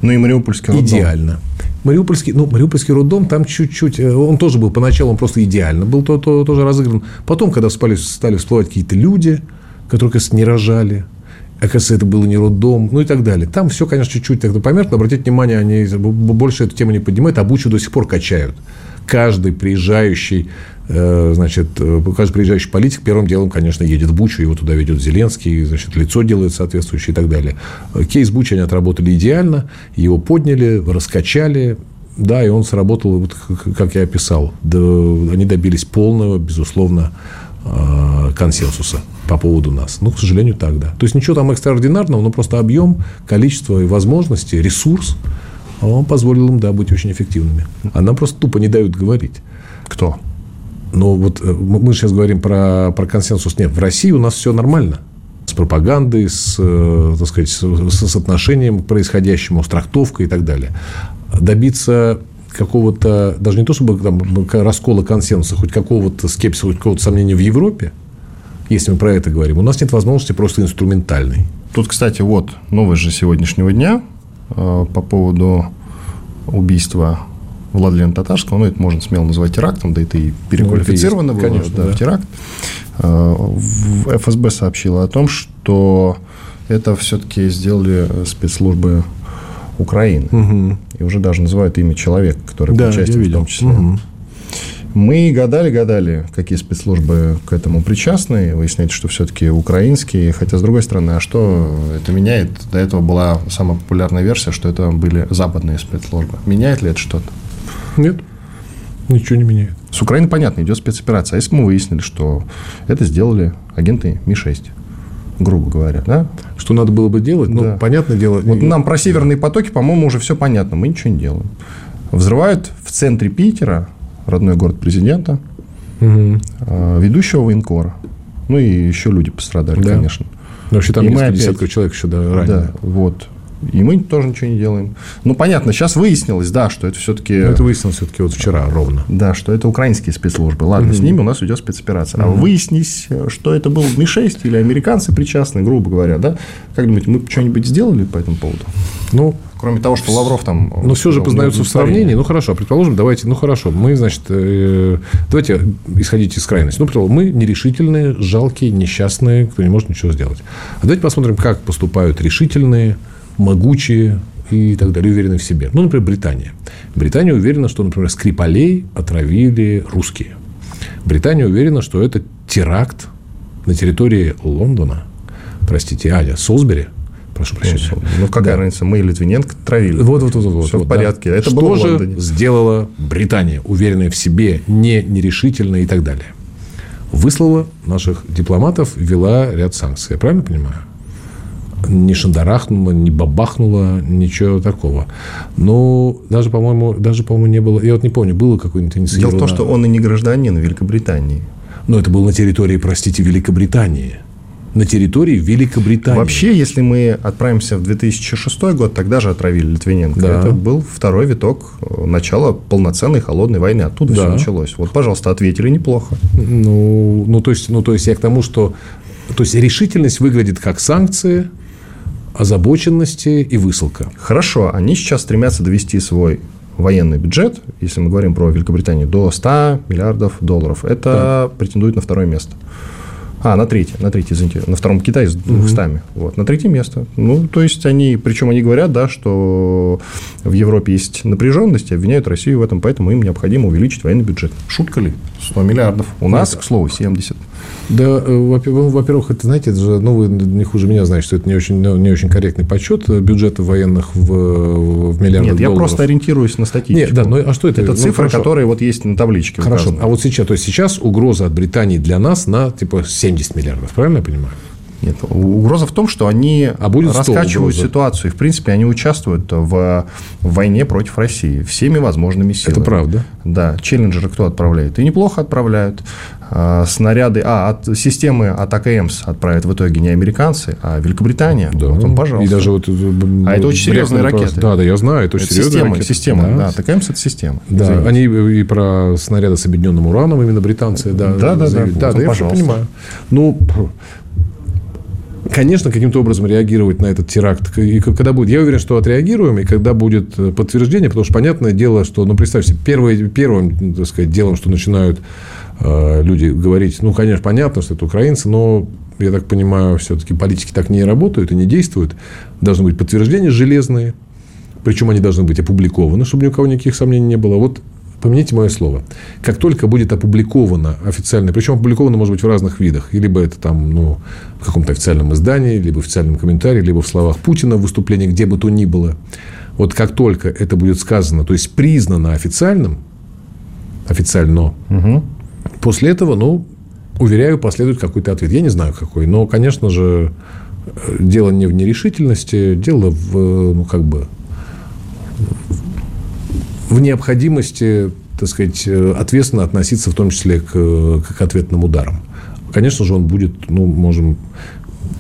Ну, и Мариупольский роддом. Идеально. Мариупольский, ну, Мариупольский роддом там чуть-чуть, э, он тоже был, поначалу он просто идеально был то, то, тоже разыгран. Потом, когда стали, стали всплывать какие-то люди, которые, кажется, не рожали, оказывается, это было не роддом, ну и так далее. Там все, конечно, чуть-чуть тогда померкло. Обратите внимание, они больше эту тему не поднимают, а Бучу до сих пор качают. Каждый приезжающий, э, значит, э, каждый приезжающий политик первым делом, конечно, едет в Бучу, его туда ведет Зеленский, значит, лицо делает соответствующее и так далее. Кейс Бучи они отработали идеально, его подняли, раскачали, да, и он сработал, вот, как я описал. Они добились полного, безусловно, Э, консенсуса по поводу нас. Ну, к сожалению, так, да. То есть, ничего там экстраординарного, но просто объем, количество и возможности, ресурс, он позволил им, да, быть очень эффективными. А нам просто тупо не дают говорить. Кто? Ну, вот э, мы сейчас говорим про, про консенсус. Нет, в России у нас все нормально. С пропагандой, с, э, так сказать, с, с отношением к происходящему, с трактовкой и так далее. Добиться какого-то, даже не то чтобы там, раскола консенсуса, хоть какого-то скепсиса, хоть какого-то сомнения в Европе, если мы про это говорим, у нас нет возможности просто инструментальной. Тут, кстати, вот новость же сегодняшнего дня э, по поводу убийства Владлена Татарского, ну, это можно смело назвать терактом, да это и переквалифицировано ну, было конечно, да, да. в теракт. Э, ФСБ сообщила о том, что это все-таки сделали спецслужбы Украины. Угу. И уже даже называют имя человека, который да, участие в том числе. Угу. Мы гадали-гадали, какие спецслужбы к этому причастны. Выясняется, что все-таки украинские. Хотя, с другой стороны, а что это меняет? До этого была самая популярная версия, что это были западные спецслужбы. Меняет ли это что-то? Нет, ничего не меняет. С Украины, понятно, идет спецоперация. А если мы выяснили, что это сделали агенты Ми-6? грубо говоря, да? Что надо было бы делать? Ну, да. понятное дело. Вот нам про северные потоки, по-моему, уже все понятно. Мы ничего не делаем. Взрывают в центре Питера, родной город президента, угу. ведущего военкора. Ну, и еще люди пострадали, да. конечно. Ну, вообще там и несколько опять... десятков человек еще да, ранены. Да, вот. И мы тоже ничего не делаем. Ну, понятно, сейчас выяснилось, да, что это все-таки... Это выяснилось все-таки вот вчера ровно. Да, что это украинские спецслужбы. Ладно, угу. с ними у нас идет спецоперация. А угу. выяснись, что это был Ми-6 или американцы причастны, грубо говоря, да? Как думаете, мы что-нибудь сделали по этому поводу? Ну, Кроме того, что Лавров там... Но ну, все же познается в сравнении. Ну, хорошо, предположим, давайте, ну, хорошо, мы, значит, э, давайте исходить из крайности. Ну, предположим, мы нерешительные, жалкие, несчастные, кто не может ничего сделать. А давайте посмотрим, как поступают решительные, могучие и так далее, уверены в себе. Ну, например, Британия. Британия уверена, что, например, Скрипалей отравили русские. Британия уверена, что это теракт на территории Лондона. Простите, Аня, Солсбери. Прошу прощения. Ну, ну какая да. разница? Мы и Литвиненко травили. Вот, вот, вот. вот Все вот, в порядке. Да. Это что было же сделала Британия, уверенная в себе, не нерешительная и так далее? Выслала наших дипломатов, ввела ряд санкций. Я правильно понимаю? Не шандарахнуло, не бабахнуло, ничего такого. Но даже, по-моему, даже, по-моему, не было... Я вот не помню, было какое-нибудь инициировано... Дело в том, что он и не гражданин Великобритании. Но это было на территории, простите, Великобритании. На территории Великобритании. Вообще, если мы отправимся в 2006 год, тогда же отравили Литвиненко. Да. Это был второй виток начала полноценной холодной войны. Оттуда да. все началось. Вот, пожалуйста, ответили неплохо. Ну, ну, то есть, ну, то есть я к тому, что то есть решительность выглядит как санкции, озабоченности и высылка. Хорошо, они сейчас стремятся довести свой военный бюджет, если мы говорим про Великобританию, до 100 миллиардов долларов. Это да. претендует на второе место. А, на третье, на третье, извините, на втором Китай с 200. Угу. Вот, на третье место. Ну, то есть, они, причем они говорят, да, что в Европе есть напряженность, обвиняют Россию в этом, поэтому им необходимо увеличить военный бюджет. Шутка ли? 100 миллиардов. У нас, к слову, 70. Да, э, во-первых, это, знаете, это же, ну, вы не хуже меня знаете, что это не очень, не очень корректный подсчет бюджета военных в, в миллиардах Нет, я долларов. просто ориентируюсь на статистику. Нет, да, ну а что это? Это ну, цифры, хорошо. которые вот есть на табличке. Хорошо, указаны. а вот сейчас, то есть сейчас угроза от Британии для нас на, типа, 70 миллиардов, правильно я понимаю? Нет, угроза в том, что они а будет раскачивают ситуацию. И, в принципе, они участвуют в войне против России всеми возможными силами. Это правда. Да. Челленджеры кто отправляет? И неплохо отправляют. А, снаряды... А, от системы от АКМС отправят в итоге не американцы, а Великобритания. Да. Вот он, пожалуйста. И даже вот... Э, а это очень серьезные ракеты. Да, да, я знаю. Это очень это серьезные система, ракеты. Система, да. да. АКМС – это система. Да, Извините. они и про снаряды с объединенным ураном именно британцы, да. Да, да, да. Да, да, я все понимаю. Ну, конечно, каким-то образом реагировать на этот теракт. И когда будет, я уверен, что отреагируем, и когда будет э, подтверждение, потому что понятное дело, что, ну, представьте, первое, первым, так сказать, делом, что начинают люди говорить, ну, конечно, понятно, что это украинцы, но я так понимаю, все-таки политики так не работают и не действуют. Должны быть подтверждения железные, причем они должны быть опубликованы, чтобы ни у кого никаких сомнений не было. Вот Помяните мое слово. Как только будет опубликовано официально, причем опубликовано может быть в разных видах, либо это там, ну, в каком-то официальном издании, либо в официальном комментарии, либо в словах Путина в выступлении, где бы то ни было. Вот как только это будет сказано, то есть признано официальным, официально, угу. После этого, ну, уверяю, последует какой-то ответ. Я не знаю, какой, но, конечно же, дело не в нерешительности, дело в, ну, как бы, в необходимости, так сказать, э, ответственно относиться в том числе к, к ответным ударам. Конечно же, он будет, ну, можем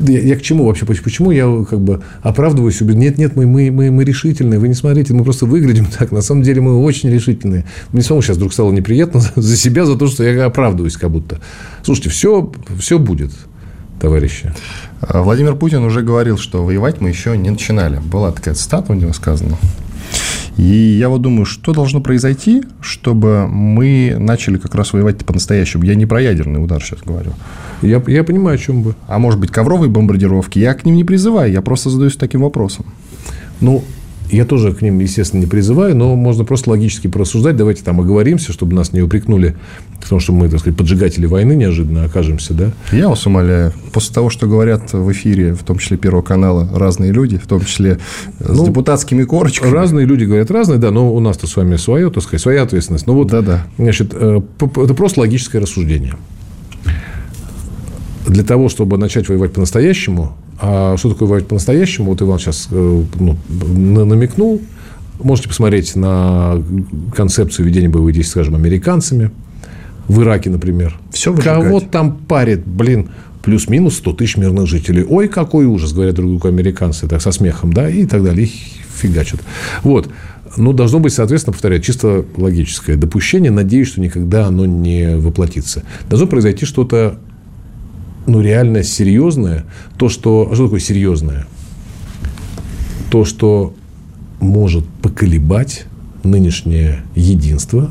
я, я к чему вообще? Почему я как бы оправдываю себе? Нет, нет, мы, мы, мы, мы решительные. Вы не смотрите, мы просто выглядим так. На самом деле мы очень решительные. Мне самому сейчас вдруг стало неприятно за себя, за то, что я оправдываюсь как будто. Слушайте, все, все будет, товарищи. Владимир Путин уже говорил, что воевать мы еще не начинали. Была такая цитата у него сказана. И я вот думаю, что должно произойти, чтобы мы начали как раз воевать по-настоящему. Я не про ядерный удар сейчас говорю. Я, я понимаю, о чем бы. А может быть, ковровые бомбардировки? Я к ним не призываю, я просто задаюсь таким вопросом. Ну, я тоже к ним, естественно, не призываю, но можно просто логически порассуждать. Давайте там оговоримся, чтобы нас не упрекнули в том, что мы, так сказать, поджигатели войны неожиданно окажемся, да? Я вас умоляю. После того, что говорят в эфире, в том числе Первого канала, разные люди, в том числе ну, с депутатскими корочками. Разные люди говорят разные, да, но у нас-то с вами свое, так сказать, своя ответственность. Ну, вот, Да-да. Значит, э, это просто логическое рассуждение. Для того, чтобы начать воевать по-настоящему, а что такое воевать по-настоящему? Вот Иван сейчас э, ну, намекнул. Можете посмотреть на концепцию ведения боевых действий, скажем, американцами. В Ираке, например. Все выжигать. Кого там парит, блин, плюс-минус 100 тысяч мирных жителей. Ой, какой ужас, говорят друг другу американцы, так, со смехом, да, и так далее. Их фигачат. Вот. Ну, должно быть, соответственно, повторяю, чисто логическое допущение. Надеюсь, что никогда оно не воплотится. Должно произойти что-то ну, реально серьезное, то, что... А что такое серьезное? То, что может поколебать нынешнее единство,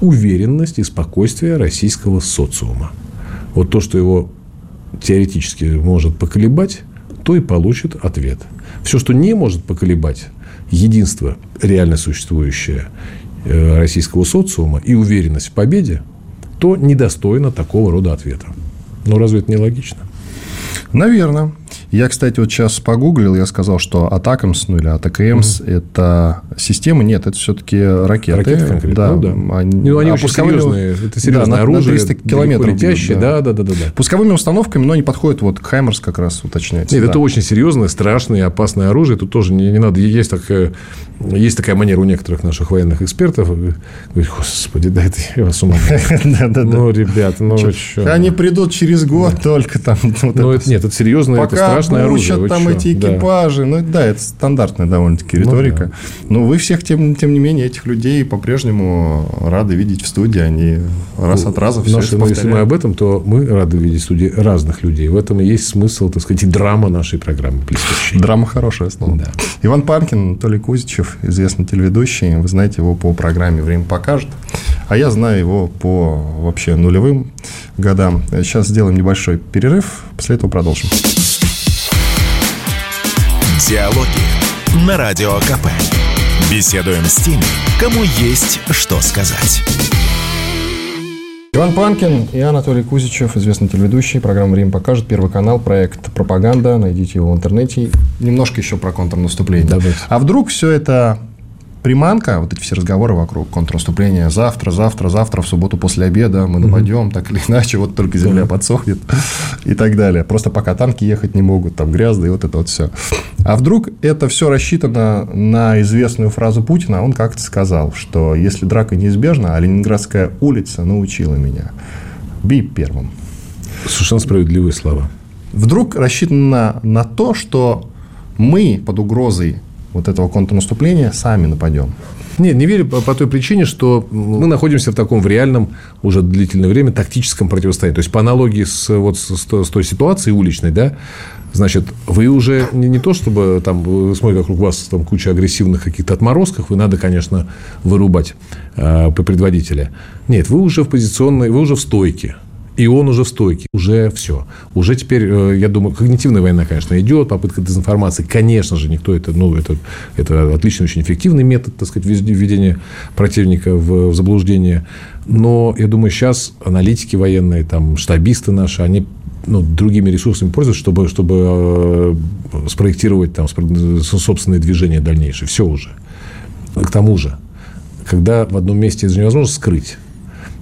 уверенность и спокойствие российского социума. Вот то, что его теоретически может поколебать, то и получит ответ. Все, что не может поколебать единство реально существующее э, российского социума и уверенность в победе, то недостойно такого рода ответа. Ну, разве это не логично? Наверное. Я, кстати, вот сейчас погуглил, я сказал, что Атакамс, ну или Атакамс, угу. это система, нет, это все-таки ракеты. Ракеты конкретно, да. Ну, да. Они, ну, они а очень серьезные, это серьезное да, оружие. На 300 километров летящие, да. да, да, да, да. Пусковыми установками, но они подходят, вот Хаймерс как раз уточняется. Нет, да. это очень серьезное, страшное, опасное оружие, тут тоже не, не надо, есть такая, есть такая манера у некоторых наших военных экспертов, говорить, господи, да это я вас ума. Ну, ребят, ну что? Они придут через год только там. Ну, нет, это серьезное, это страшное оружие там что? эти экипажи. Да. Ну, да, это стандартная довольно-таки риторика. Ну, да. Но вы всех, тем, тем не менее, этих людей по-прежнему рады видеть в студии. Они раз от раза все Наши, это Если мы об этом, то мы рады видеть в студии разных людей. В этом и есть смысл, так сказать, и драма нашей программы. Драма хорошая слово. Да. Иван Панкин, Анатолий Кузичев, известный телеведущий. Вы знаете его по программе «Время покажет». А я знаю его по вообще нулевым годам. Сейчас сделаем небольшой перерыв, после этого продолжим. Диалоги на Радио КП. Беседуем с теми, кому есть что сказать. Иван Панкин и Анатолий Кузичев, известный телеведущий. Программа «Время покажет». Первый канал, проект «Пропаганда». Найдите его в интернете. Немножко еще про контрнаступление. Давайте. А вдруг все это приманка, вот эти все разговоры вокруг контрнаступления, завтра, завтра, завтра, в субботу после обеда мы нападем, mm-hmm. так или иначе, вот только земля mm-hmm. подсохнет и так далее. Просто пока танки ехать не могут, там грязно, и вот это вот все. А вдруг это все рассчитано на известную фразу Путина, он как-то сказал, что если драка неизбежна, а Ленинградская улица научила меня, бей первым. Совершенно справедливые слова. Вдруг рассчитано на, на то, что мы под угрозой вот этого контрнаступления сами нападем. Нет, не верю по, той причине, что мы находимся в таком в реальном уже длительное время тактическом противостоянии. То есть, по аналогии с, вот, с, с той ситуацией уличной, да, Значит, вы уже не, не то, чтобы там, смотрите, вокруг вас там куча агрессивных каких-то отморозков, вы надо, конечно, вырубать э, предводителя. Нет, вы уже в позиционной, вы уже в стойке и он уже в стойке, уже все. Уже теперь, э, я думаю, когнитивная война, конечно, идет, попытка дезинформации, конечно же, никто это, ну, это, это отличный, очень эффективный метод, так сказать, введения противника в заблуждение. Но я думаю, сейчас аналитики военные, там, штабисты наши, они ну, другими ресурсами пользуются, чтобы, чтобы э, спроектировать там, собственные движения дальнейшие. Все уже. К тому же, когда в одном месте это невозможно скрыть,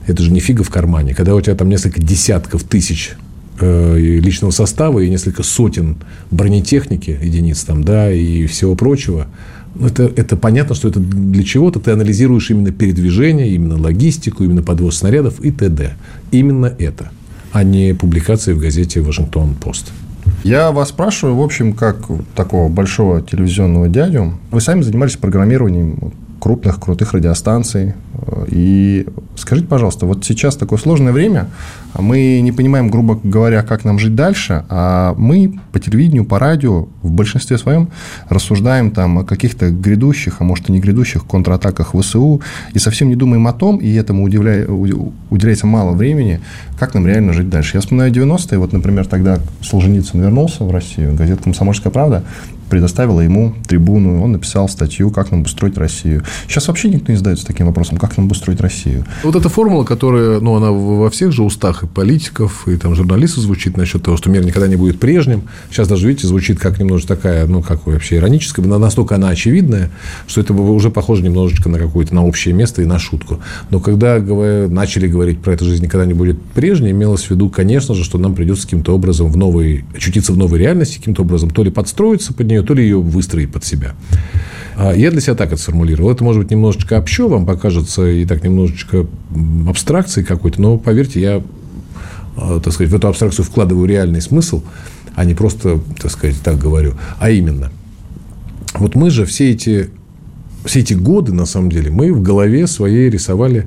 это же не фига в кармане. Когда у тебя там несколько десятков тысяч э, личного состава и несколько сотен бронетехники, единиц там, да, и всего прочего, ну, это, это понятно, что это для чего-то ты анализируешь именно передвижение, именно логистику, именно подвоз снарядов и т.д. Именно это, а не публикации в газете «Вашингтон-Пост». Я вас спрашиваю, в общем, как такого большого телевизионного дядю. Вы сами занимались программированием крупных, крутых радиостанций. И скажите, пожалуйста, вот сейчас такое сложное время, а мы не понимаем, грубо говоря, как нам жить дальше, а мы по телевидению, по радио в большинстве своем рассуждаем там о каких-то грядущих, а может и не грядущих контратаках ВСУ, и совсем не думаем о том, и этому удивля... уделяется мало времени, как нам реально жить дальше. Я вспоминаю 90-е, вот, например, тогда Солженицын вернулся в Россию, газета «Комсомольская правда», предоставила ему трибуну, он написал статью, как нам устроить Россию. Сейчас вообще никто не задается таким вопросом, как нам устроить Россию. Вот эта формула, которая, ну, она во всех же устах и политиков, и там журналистов звучит насчет того, что мир никогда не будет прежним. Сейчас даже, видите, звучит как немножко такая, ну, как вообще ироническая, но настолько она очевидная, что это уже похоже немножечко на какое-то, на общее место и на шутку. Но когда начали говорить про эту жизнь никогда не будет прежней, имелось в виду, конечно же, что нам придется каким-то образом в новой, очутиться в новой реальности, каким-то образом то ли подстроиться под нее, нее, то ли ее выстроить под себя. А я для себя так это сформулировал. Это, может быть, немножечко общо вам покажется и так немножечко абстракции какой-то, но, поверьте, я, а, так сказать, в эту абстракцию вкладываю реальный смысл, а не просто, так сказать, так говорю. А именно, вот мы же все эти, все эти годы, на самом деле, мы в голове своей рисовали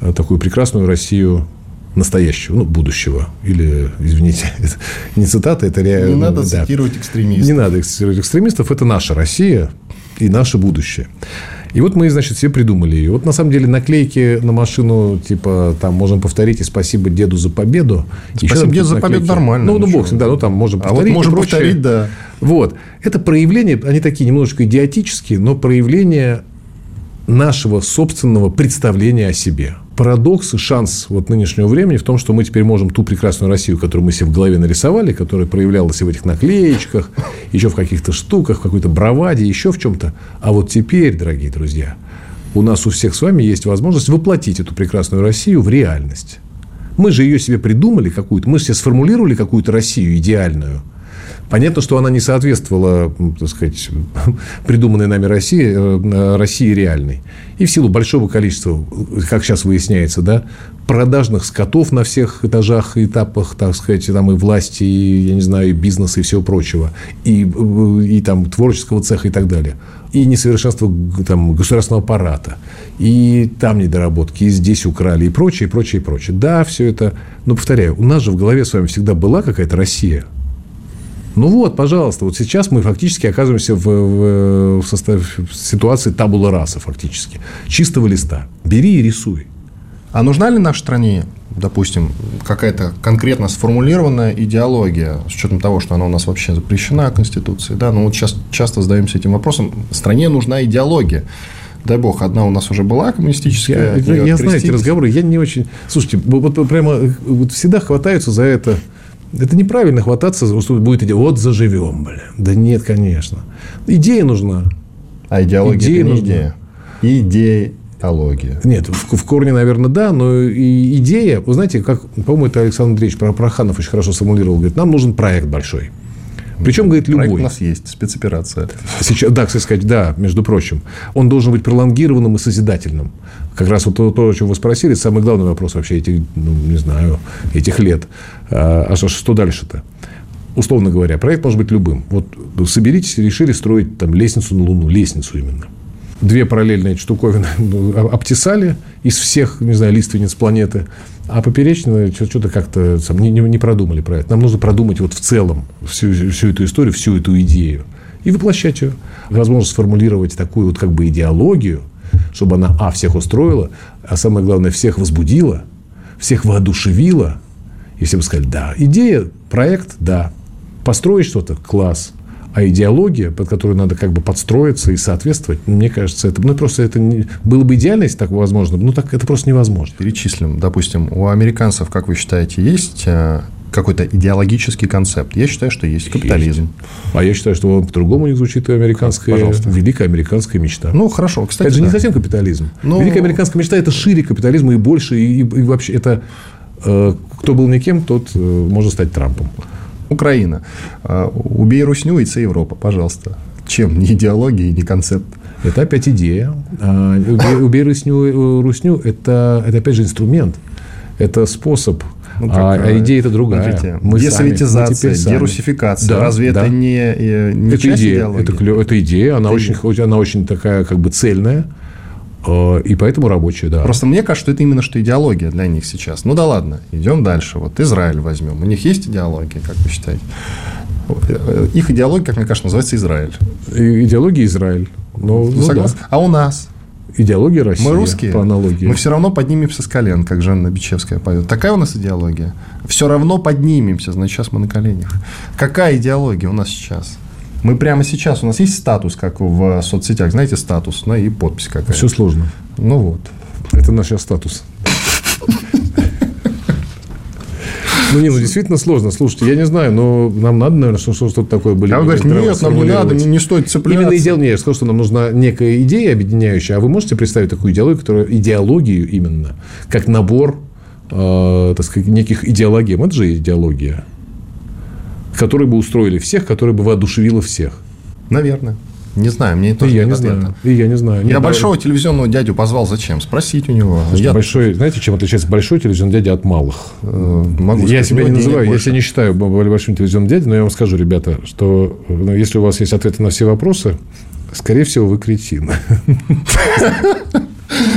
а, такую прекрасную Россию настоящего, ну, будущего. Или, извините, это не цитата, это реально. Не надо да. цитировать экстремистов. Не надо цитировать экстремистов. Это наша Россия и наше будущее. И вот мы, значит, все придумали ее. Вот на самом деле наклейки на машину, типа, там можем повторить и спасибо деду за победу. Спасибо деду за победу нормально. Ну, ну, бог да, ну там можем повторить. А вот можем повторить, да. Вот. Это проявление, они такие немножечко идиотические, но проявление нашего собственного представления о себе парадокс и шанс вот нынешнего времени в том, что мы теперь можем ту прекрасную Россию, которую мы себе в голове нарисовали, которая проявлялась и в этих наклеечках, еще в каких-то штуках, в какой-то браваде, еще в чем-то. А вот теперь, дорогие друзья, у нас у всех с вами есть возможность воплотить эту прекрасную Россию в реальность. Мы же ее себе придумали какую-то, мы же себе сформулировали какую-то Россию идеальную – Понятно, что она не соответствовала, так сказать, придуманной нами России, э, России реальной. И в силу большого количества, как сейчас выясняется, да, продажных скотов на всех этажах этапах, так сказать, там и власти, и, я не знаю, и бизнеса, и всего прочего, и, э, и там творческого цеха и так далее, и несовершенство там, государственного аппарата, и там недоработки, и здесь украли, и прочее, и прочее, и прочее. Да, все это, но повторяю, у нас же в голове с вами всегда была какая-то Россия – ну вот, пожалуйста, вот сейчас мы фактически оказываемся в, в, в, составе, в ситуации табула раса фактически. Чистого листа. Бери и рисуй. А нужна ли нашей стране, допустим, какая-то конкретно сформулированная идеология, с учетом того, что она у нас вообще запрещена Конституцией? Да, ну вот сейчас часто задаемся этим вопросом. Стране нужна идеология дай бог, одна у нас уже была коммунистическая. Я, я, я знаю эти разговоры, я не очень... Слушайте, вот прямо вот всегда хватаются за это. Это неправильно хвататься, что будет идея. Вот заживем, бля. Да нет, конечно. Идея нужна. А идеология идея это не нужна. идея. Идея Идеология. Нет, в, в корне, наверное, да, но и идея, вы знаете, как, по-моему, это Александр Андреевич Проханов очень хорошо сформулировал, говорит, нам нужен проект большой. Причем, говорит, любой. Проект у нас есть, спецоперация. Сейчас, да, кстати сказать, да, между прочим. Он должен быть пролонгированным и созидательным. Как раз вот то, то, о чем вы спросили, самый главный вопрос вообще этих, ну, не знаю, этих лет. А, а что, что дальше-то? Условно говоря, проект может быть любым. Вот соберитесь, решили строить там лестницу на Луну, лестницу именно две параллельные штуковины обтесали из всех, не знаю, лиственниц планеты, а поперечные что-то как-то не, не, не продумали про это. Нам нужно продумать вот в целом всю, всю эту историю, всю эту идею и воплощать ее. Возможно, сформулировать такую вот как бы идеологию, чтобы она, а, всех устроила, а самое главное, всех возбудила, всех воодушевила, и всем сказали, да, идея, проект, да, построить что-то, класс – а идеология, под которую надо как бы подстроиться и соответствовать, мне кажется, это ну, просто это не, было бы идеально, если так возможно, но так это просто невозможно. Перечислим. Допустим, у американцев, как вы считаете, есть э, какой-то идеологический концепт. Я считаю, что есть капитализм. Есть. А я считаю, что он по-другому не звучит и американская, Пожалуйста. великая американская мечта. Ну, хорошо. Кстати, это же да. не совсем капитализм. Но... Великая американская мечта – это шире капитализма и больше, и, и вообще это э, кто был никем, тот э, может стать Трампом. Украина. А, убей русню, и це Европа, пожалуйста. Чем? Не идеология, не концепт. Это опять идея. А, убей, убей русню, русню это, это опять же инструмент. Это способ ну, а, а идея это другая. Смотрите, мы десоветизация, сами, мы дерусификация. Да, Разве да. это не, э, не это идея, это, это идея, она это очень, идея. она очень такая как бы цельная. Э, и поэтому рабочие, да. Просто мне кажется, что это именно что идеология для них сейчас. Ну да ладно, идем дальше. Вот Израиль возьмем. У них есть идеология, как вы считаете? Их идеология, как мне кажется, называется Израиль. Идеология Израиль. Ну, ну да. А у нас? Идеология России. Мы русские. По аналогии. Мы все равно поднимемся с колен, как Жанна Бичевская поет. Такая у нас идеология. Все равно поднимемся, значит, сейчас мы на коленях. Какая идеология у нас сейчас? Мы прямо сейчас, у нас есть статус, как в соцсетях, знаете, статус, ну и подпись какая-то. Все сложно. Ну вот. Это наш статус. Ну, не, ну, действительно сложно. Слушайте, я не знаю, но нам надо, наверное, что-то такое были. А вы говорите, нет, нам не надо, не, не стоит цепляться. Именно идеология. Я сказал, что нам нужна некая идея объединяющая. А вы можете представить такую идеологию, которая идеологию именно, как набор, э, так сказать, неких идеологий. Это же идеология которые бы устроили всех, которые бы воодушевило всех. Наверное. Не знаю, мне тоже и я не ответа. знаю. И я не знаю. Я Нет, большого да... телевизионного дядю позвал. Зачем? Спросить у него. я... большой, знаете, чем отличается большой телевизионный дядя от малых? Э, могу я себя не называю, я себя не считаю большим телевизионным дядей, но я вам скажу, ребята, что ну, если у вас есть ответы на все вопросы, скорее всего, вы кретин.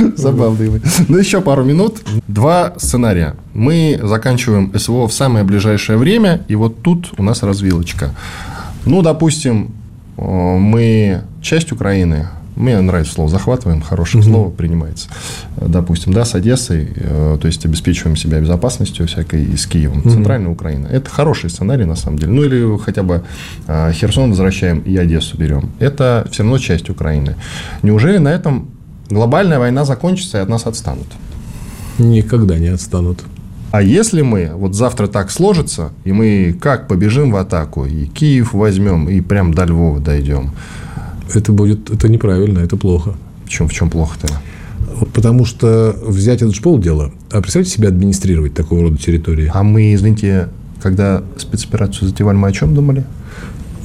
Забавный вы. Ну, еще пару минут. Два сценария. Мы заканчиваем СВО в самое ближайшее время, и вот тут у нас развилочка. Ну, допустим, э, мы часть Украины, мне нравится слово захватываем, хорошее угу. слово принимается. Допустим, да, с Одессой, э, то есть обеспечиваем себя безопасностью всякой и с Киевом. Угу. Центральная Украина. Это хороший сценарий на самом деле. Ну или хотя бы э, Херсон возвращаем и Одессу берем. Это все равно часть Украины. Неужели на этом глобальная война закончится и от нас отстанут. Никогда не отстанут. А если мы, вот завтра так сложится, и мы как побежим в атаку, и Киев возьмем, и прям до Львова дойдем. Это будет, это неправильно, это плохо. В чем, в чем плохо-то? Потому что взять это же полдела. А представьте себе администрировать такого рода территории. А мы, извините, когда спецоперацию затевали, мы о чем думали?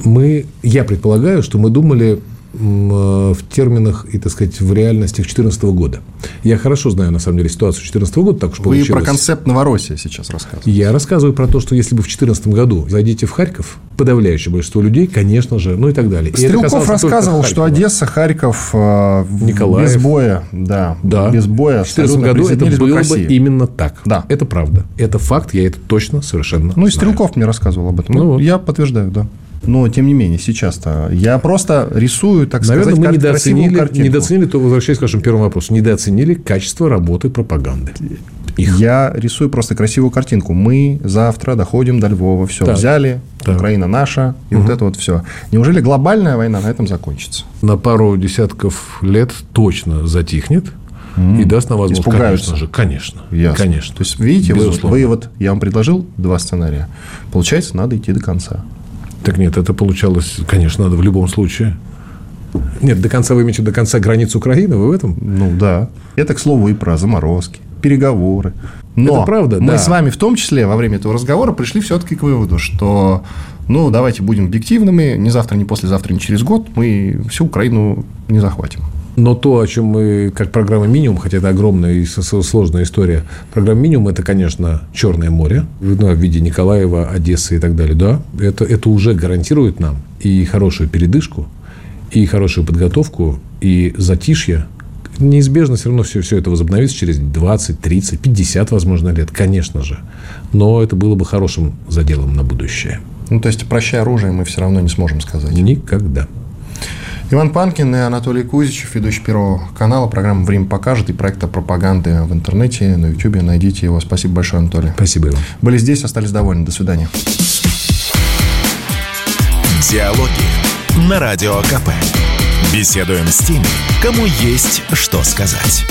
Мы, я предполагаю, что мы думали в терминах и, так сказать, в реальности 2014 года. Я хорошо знаю, на самом деле, ситуацию 2014 года, так уж Вы про концепт Новороссия сейчас рассказываете. Я рассказываю про то, что если бы в 2014 году зайдите в Харьков, подавляющее большинство людей, конечно же, ну и так далее. Стрелков рассказывал, что Одесса, Харьков э, Николаев, без боя, да, да. без боя. В 2014 году это было бы именно так. Да. Это правда. Это факт, я это точно совершенно Ну и Стрелков мне рассказывал об этом. Ну, ну, вот. Я подтверждаю, да. Но, тем не менее, сейчас-то я просто рисую, так Наверное, сказать, мы недооценили, недооценили, то возвращаясь к вашему первому вопросу, недооценили качество работы пропаганды. их. Я рисую просто красивую картинку. Мы завтра доходим до Львова, все, так. взяли, так. Украина наша, и угу. вот это вот все. Неужели глобальная война на этом закончится? На пару десятков лет точно затихнет. И даст нам возможность, Испугаются. конечно же, конечно. Ясно. Конечно. То есть, видите, вы вот, я вам предложил два сценария. Получается, надо идти до конца. Так нет, это получалось, конечно, надо в любом случае. Нет, до конца вы имеете до конца границ Украины, вы в этом? Ну да. Это, к слову, и про заморозки, переговоры. Но это правда, мы да. с вами в том числе во время этого разговора пришли все-таки к выводу, что ну, давайте будем объективными, ни завтра, ни послезавтра, ни через год мы всю Украину не захватим. Но то, о чем мы, как программа «Минимум», хотя это огромная и сложная история, программа «Минимум» – это, конечно, Черное море ну, в виде Николаева, Одессы и так далее. Да, это, это уже гарантирует нам и хорошую передышку, и хорошую подготовку, и затишье, неизбежно все равно все, все это возобновится через 20, 30, 50, возможно, лет, конечно же. Но это было бы хорошим заделом на будущее. Ну, то есть, прощай оружие мы все равно не сможем сказать. Никогда. Иван Панкин и Анатолий Кузичев, ведущий Первого канала. Программа «Время покажет» и проекта пропаганды в интернете, на YouTube. Найдите его. Спасибо большое, Анатолий. Спасибо, Иван. Были здесь, остались довольны. До свидания. Диалоги на Радио КП. Беседуем с теми, кому есть что сказать.